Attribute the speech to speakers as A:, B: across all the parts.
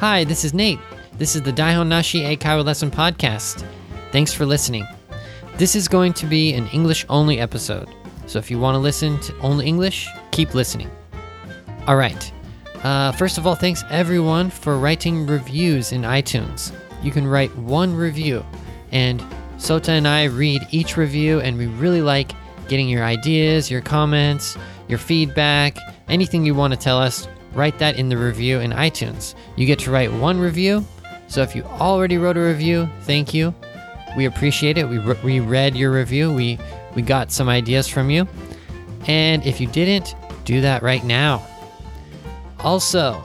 A: Hi, this is Nate. This is the Daihon Nashi Eikaiwa Lesson Podcast. Thanks for listening. This is going to be an English only episode, so if you want to listen to only English, keep listening. All right. Uh, first of all, thanks everyone for writing reviews in iTunes. You can write one review, and Sota and I read each review, and we really like getting your ideas, your comments, your feedback, anything you want to tell us. Write that in the review in iTunes. You get to write one review, so if you already wrote a review, thank you. We appreciate it. We, re- we read your review. We we got some ideas from you. And if you didn't, do that right now. Also,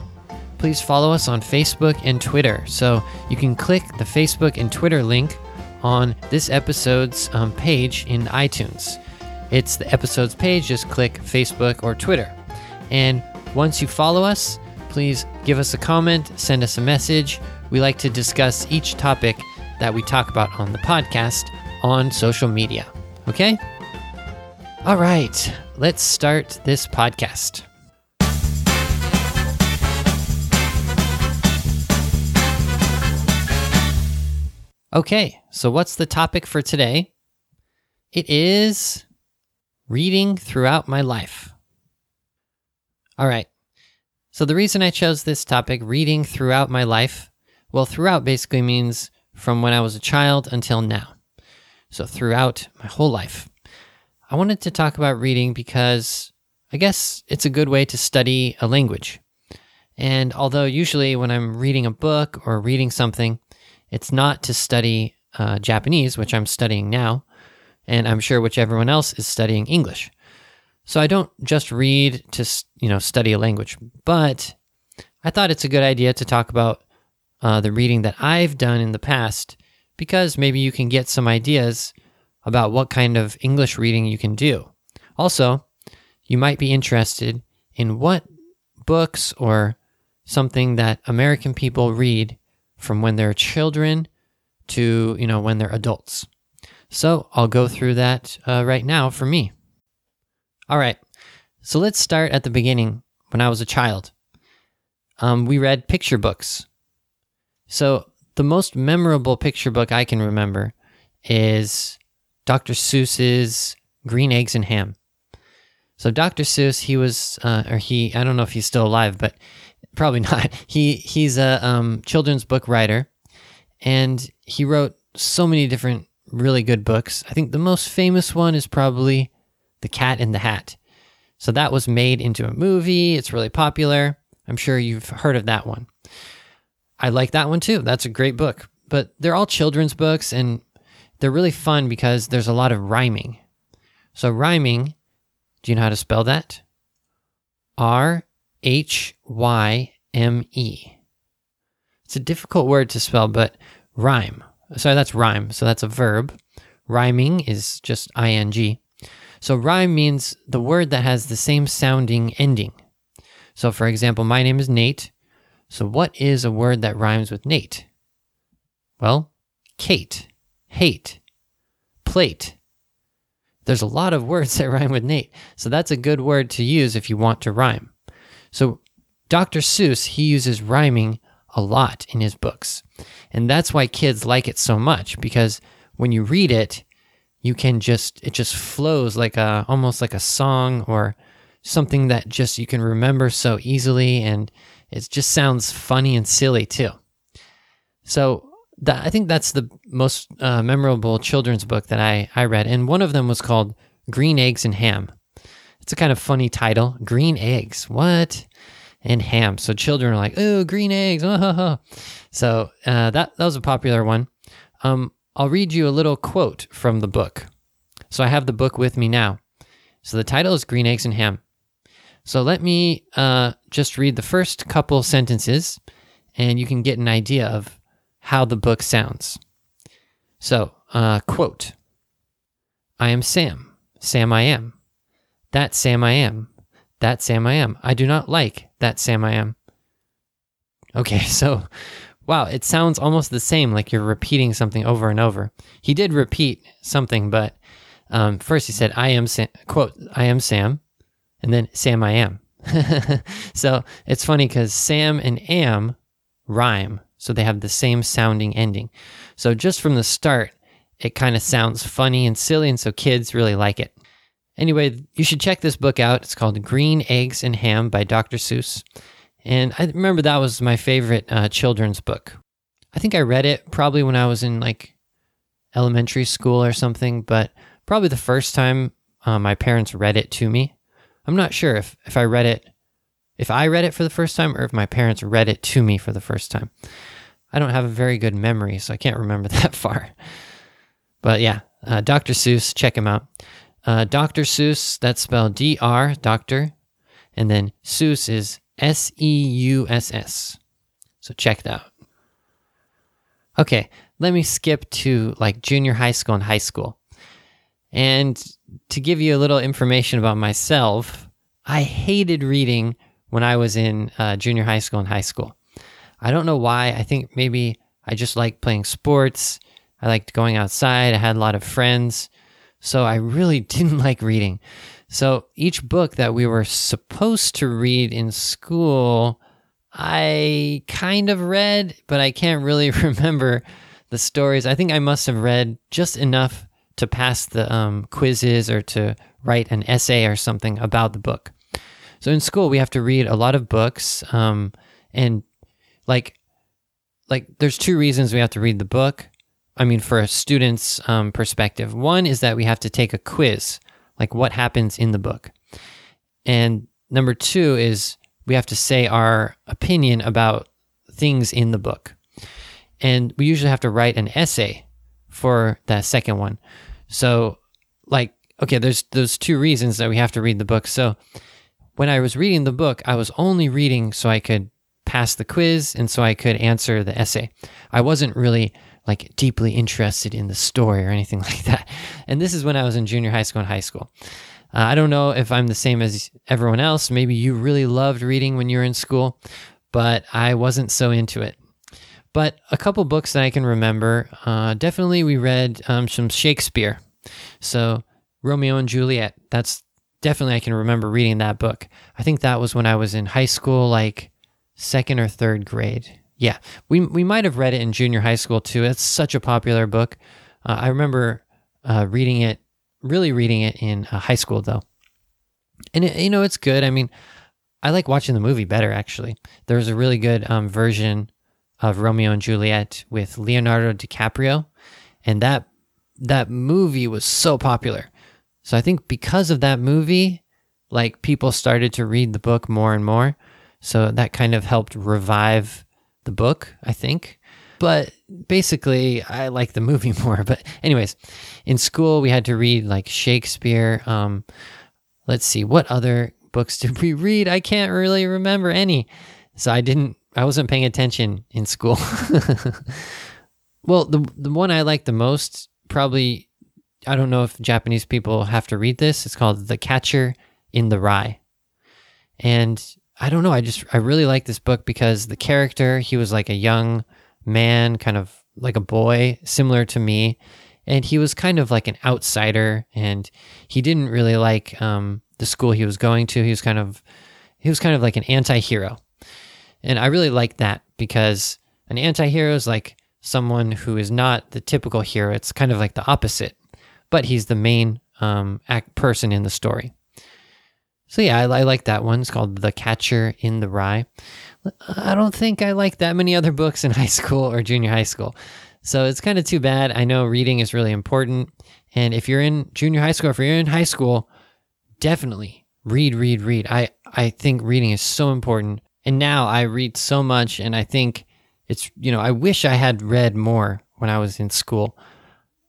A: please follow us on Facebook and Twitter. So you can click the Facebook and Twitter link on this episode's um, page in iTunes. It's the episode's page, just click Facebook or Twitter. And once you follow us, please give us a comment, send us a message. We like to discuss each topic that we talk about on the podcast on social media. Okay? All right, let's start this podcast. Okay, so what's the topic for today? It is reading throughout my life. All right. So the reason I chose this topic, reading throughout my life, well, throughout basically means from when I was a child until now. So throughout my whole life. I wanted to talk about reading because I guess it's a good way to study a language. And although usually when I'm reading a book or reading something, it's not to study uh, Japanese, which I'm studying now, and I'm sure which everyone else is studying English. So I don't just read to you know study a language, but I thought it's a good idea to talk about uh, the reading that I've done in the past because maybe you can get some ideas about what kind of English reading you can do. Also, you might be interested in what books or something that American people read from when they're children to, you know, when they're adults. So I'll go through that uh, right now for me. All right. So let's start at the beginning when I was a child. Um, we read picture books. So the most memorable picture book I can remember is Dr. Seuss's Green Eggs and Ham. So Dr. Seuss, he was, uh, or he, I don't know if he's still alive, but probably not. He he's a um, children's book writer, and he wrote so many different really good books. I think the most famous one is probably The Cat in the Hat. So that was made into a movie. It's really popular. I'm sure you've heard of that one. I like that one too. That's a great book. But they're all children's books and they're really fun because there's a lot of rhyming. So, rhyming, do you know how to spell that? R H Y M E. It's a difficult word to spell, but rhyme. Sorry, that's rhyme. So that's a verb. Rhyming is just ing. So rhyme means the word that has the same sounding ending. So, for example, my name is Nate. So, what is a word that rhymes with Nate? Well, Kate, hate, plate. There's a lot of words that rhyme with Nate. So, that's a good word to use if you want to rhyme. So Dr. Seuss, he uses rhyming a lot in his books. And that's why kids like it so much because when you read it, you can just it just flows like a almost like a song or something that just you can remember so easily and it just sounds funny and silly too. So that, I think that's the most uh, memorable children's book that I, I read. And one of them was called Green Eggs and Ham. It's a kind of funny title. Green eggs. What? And ham. So children are like, oh, green eggs. So uh, that, that was a popular one. Um, I'll read you a little quote from the book. So I have the book with me now. So the title is Green Eggs and Ham. So let me uh, just read the first couple sentences and you can get an idea of how the book sounds. So, uh, quote I am Sam. Sam I am. That Sam I am. That Sam I am. I do not like that Sam I am. Okay, so wow, it sounds almost the same, like you're repeating something over and over. He did repeat something, but um, first he said, I am Sam, quote, I am Sam, and then Sam I am. so it's funny because Sam and am rhyme. So they have the same sounding ending. So just from the start, it kind of sounds funny and silly, and so kids really like it. Anyway, you should check this book out. It's called Green Eggs and Ham by Dr. Seuss. And I remember that was my favorite uh, children's book. I think I read it probably when I was in like elementary school or something, but probably the first time uh, my parents read it to me. I'm not sure if, if I read it, if I read it for the first time or if my parents read it to me for the first time. I don't have a very good memory, so I can't remember that far. But yeah, uh, Dr. Seuss, check him out. Uh, Dr. Seuss, that's spelled D R, Doctor, and then Seuss is S E U S S. So check that out. Okay, let me skip to like junior high school and high school. And to give you a little information about myself, I hated reading when I was in uh, junior high school and high school. I don't know why. I think maybe I just liked playing sports. I liked going outside. I had a lot of friends. So I really didn't like reading. So each book that we were supposed to read in school, I kind of read, but I can't really remember the stories. I think I must have read just enough to pass the um, quizzes or to write an essay or something about the book. So in school, we have to read a lot of books, um, and like, like there's two reasons we have to read the book. I mean, for a student's um, perspective, one is that we have to take a quiz, like what happens in the book, and number two is we have to say our opinion about things in the book, and we usually have to write an essay for that second one. So, like, okay, there's those two reasons that we have to read the book. So, when I was reading the book, I was only reading so I could pass the quiz and so I could answer the essay. I wasn't really like deeply interested in the story or anything like that. And this is when I was in junior high school and high school. Uh, I don't know if I'm the same as everyone else. Maybe you really loved reading when you were in school, but I wasn't so into it. But a couple books that I can remember, uh, definitely we read um, some Shakespeare. So Romeo and Juliet, that's definitely I can remember reading that book. I think that was when I was in high school, like second or third grade. Yeah, we we might have read it in junior high school too. It's such a popular book. Uh, I remember uh, reading it, really reading it in uh, high school though, and it, you know it's good. I mean, I like watching the movie better actually. There was a really good um, version of Romeo and Juliet with Leonardo DiCaprio, and that that movie was so popular. So I think because of that movie, like people started to read the book more and more. So that kind of helped revive the book, I think. But basically, I like the movie more. But, anyways, in school, we had to read like Shakespeare. Um, let's see, what other books did we read? I can't really remember any. So I didn't, I wasn't paying attention in school. well, the, the one I like the most, probably, I don't know if Japanese people have to read this. It's called The Catcher in the Rye. And I don't know. I just I really like this book because the character he was like a young man, kind of like a boy, similar to me, and he was kind of like an outsider, and he didn't really like um, the school he was going to. He was kind of he was kind of like an anti-hero, and I really like that because an anti-hero is like someone who is not the typical hero. It's kind of like the opposite, but he's the main um, act person in the story. So yeah, I, I, like that one. It's called The Catcher in the Rye. I don't think I like that many other books in high school or junior high school. So it's kind of too bad. I know reading is really important. And if you're in junior high school, if you're in high school, definitely read, read, read. I, I think reading is so important. And now I read so much and I think it's, you know, I wish I had read more when I was in school.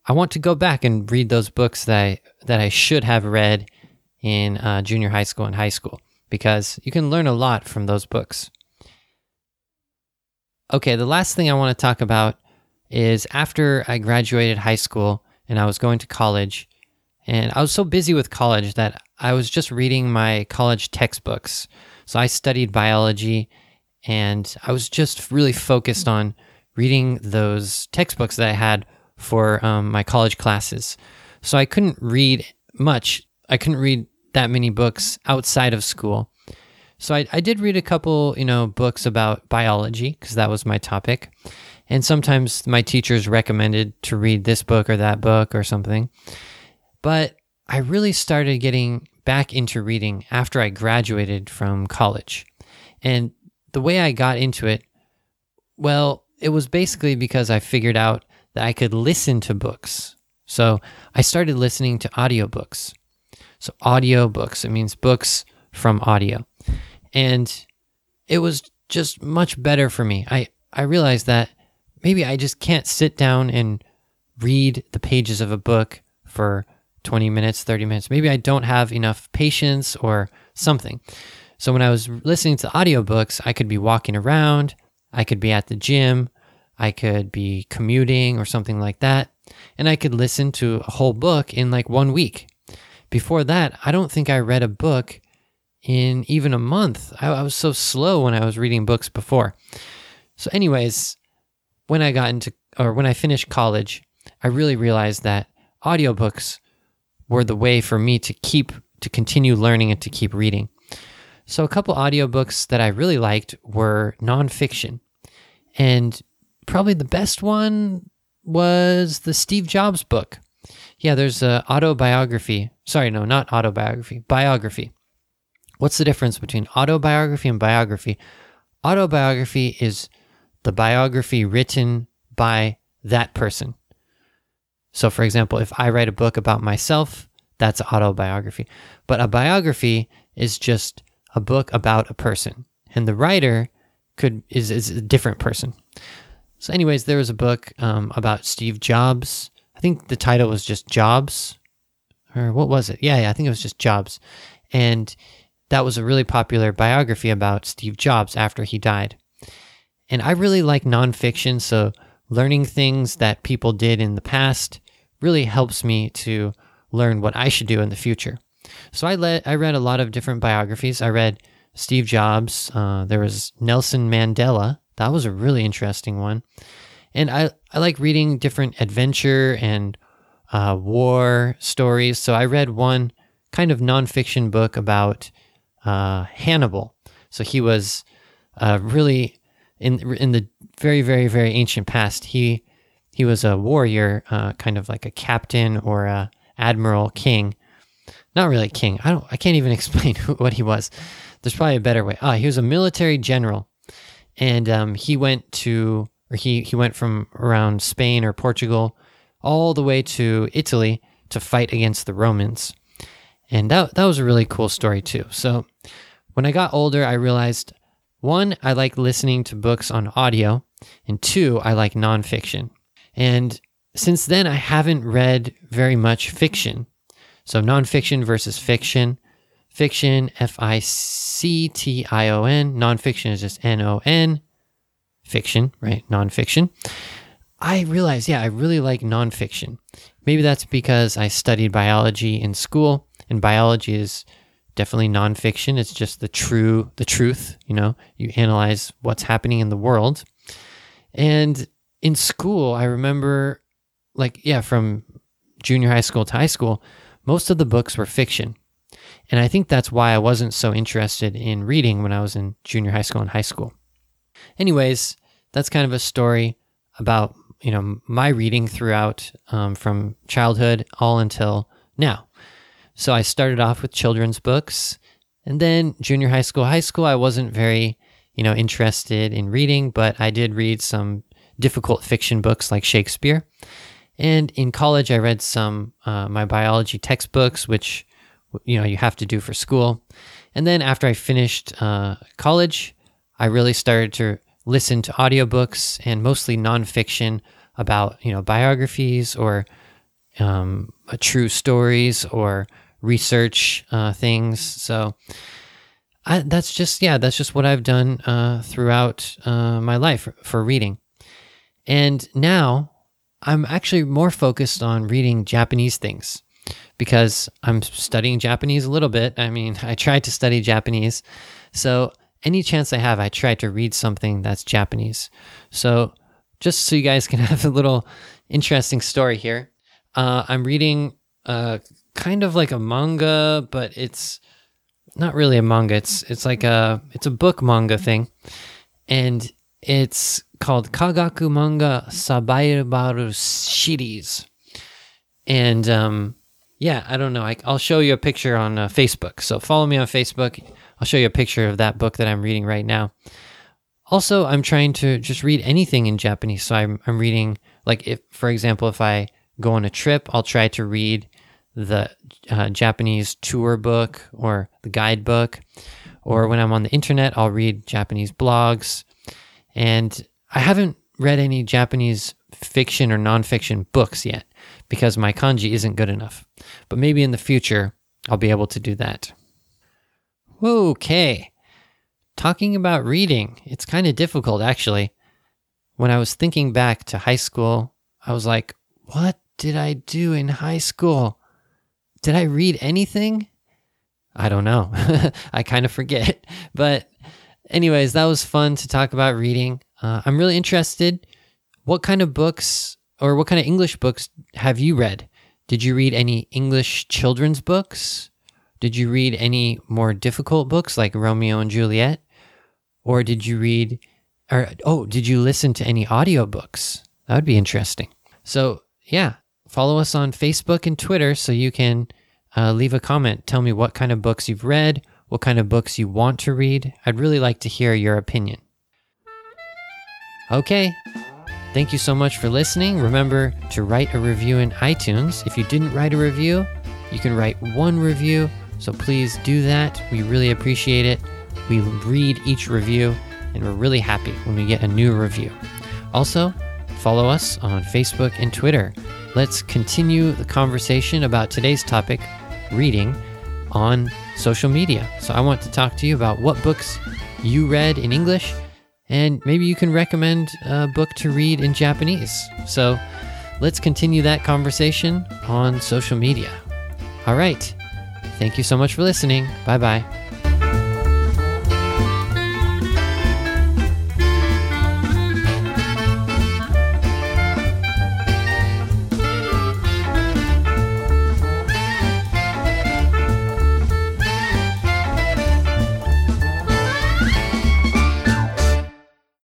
A: I want to go back and read those books that I, that I should have read in uh, junior high school and high school because you can learn a lot from those books. Okay, the last thing I want to talk about is after I graduated high school and I was going to college, and I was so busy with college that I was just reading my college textbooks. So I studied biology and I was just really focused on reading those textbooks that I had for um, my college classes. So I couldn't read much. I couldn't read that many books outside of school. So I, I did read a couple, you know, books about biology because that was my topic. And sometimes my teachers recommended to read this book or that book or something. But I really started getting back into reading after I graduated from college. And the way I got into it, well, it was basically because I figured out that I could listen to books. So I started listening to audiobooks. So audiobooks, it means books from audio. And it was just much better for me. I, I realized that maybe I just can't sit down and read the pages of a book for 20 minutes, 30 minutes. Maybe I don't have enough patience or something. So when I was listening to audiobooks, I could be walking around, I could be at the gym, I could be commuting or something like that, and I could listen to a whole book in like one week. Before that, I don't think I read a book in even a month. I, I was so slow when I was reading books before. So, anyways, when I got into or when I finished college, I really realized that audiobooks were the way for me to keep to continue learning and to keep reading. So a couple audiobooks that I really liked were nonfiction. And probably the best one was the Steve Jobs book. Yeah, there's a autobiography. Sorry, no, not autobiography, biography. What's the difference between autobiography and biography? Autobiography is the biography written by that person. So, for example, if I write a book about myself, that's autobiography. But a biography is just a book about a person, and the writer could is, is a different person. So, anyways, there was a book um, about Steve Jobs. I think the title was just Jobs, or what was it? Yeah, yeah, I think it was just Jobs, and that was a really popular biography about Steve Jobs after he died. And I really like nonfiction, so learning things that people did in the past really helps me to learn what I should do in the future. So I let I read a lot of different biographies. I read Steve Jobs. Uh, there was Nelson Mandela. That was a really interesting one. And I I like reading different adventure and uh, war stories. So I read one kind of nonfiction book about uh, Hannibal. So he was uh, really in in the very very very ancient past. He he was a warrior, uh, kind of like a captain or a admiral, king. Not really king. I don't. I can't even explain who, what he was. There's probably a better way. Ah, he was a military general, and um, he went to or he he went from around Spain or Portugal all the way to Italy to fight against the Romans. And that that was a really cool story too. So when I got older, I realized one, I like listening to books on audio, and two, I like nonfiction. And since then, I haven't read very much fiction. So nonfiction versus fiction. Fiction, F I C T I O N. Nonfiction is just N O N. Fiction, right? Nonfiction. I realize, yeah, I really like nonfiction. Maybe that's because I studied biology in school, and biology is definitely nonfiction. It's just the true, the truth. You know, you analyze what's happening in the world. And in school, I remember, like, yeah, from junior high school to high school, most of the books were fiction. And I think that's why I wasn't so interested in reading when I was in junior high school and high school. Anyways, that's kind of a story about you know my reading throughout um, from childhood all until now. So I started off with children's books, and then junior high school, high school, I wasn't very you know interested in reading, but I did read some difficult fiction books like Shakespeare. And in college, I read some uh, my biology textbooks, which you know you have to do for school. And then after I finished uh, college, I really started to listen to audiobooks and mostly nonfiction about you know biographies or um, true stories or research uh, things. So I, that's just yeah, that's just what I've done uh, throughout uh, my life for reading. And now I'm actually more focused on reading Japanese things because I'm studying Japanese a little bit. I mean, I tried to study Japanese. So, any chance I have, I try to read something that's Japanese. So, just so you guys can have a little interesting story here, uh, I'm reading uh, kind of like a manga, but it's not really a manga. It's it's like a it's a book manga thing, and it's called Kagaku Manga Sabaibaru Series. And um, yeah, I don't know. I, will show you a picture on uh, Facebook. So follow me on Facebook. I'll show you a picture of that book that I'm reading right now. Also, I'm trying to just read anything in Japanese. So I'm, I'm reading, like, if, for example, if I go on a trip, I'll try to read the uh, Japanese tour book or the guidebook. Or when I'm on the internet, I'll read Japanese blogs. And I haven't read any Japanese fiction or nonfiction books yet because my kanji isn't good enough. But maybe in the future, I'll be able to do that. Okay. Talking about reading, it's kind of difficult actually. When I was thinking back to high school, I was like, what did I do in high school? Did I read anything? I don't know. I kind of forget. But, anyways, that was fun to talk about reading. Uh, I'm really interested. What kind of books or what kind of English books have you read? Did you read any English children's books? Did you read any more difficult books like Romeo and Juliet? Or did you read, or oh, did you listen to any audiobooks? That would be interesting. So, yeah, follow us on Facebook and Twitter so you can uh, leave a comment. Tell me what kind of books you've read, what kind of books you want to read. I'd really like to hear your opinion. Okay, Thank you so much for listening. Remember to write a review in iTunes. If you didn't write a review, you can write one review. So please do that. We really appreciate it. We read each review and we're really happy when we get a new review. Also, follow us on Facebook and Twitter. Let's continue the conversation about today's topic, reading, on social media. So I want to talk to you about what books you read in English and maybe you can recommend a book to read in Japanese. So let's continue that conversation on social media. All right. Thank you so much for listening. Bye bye.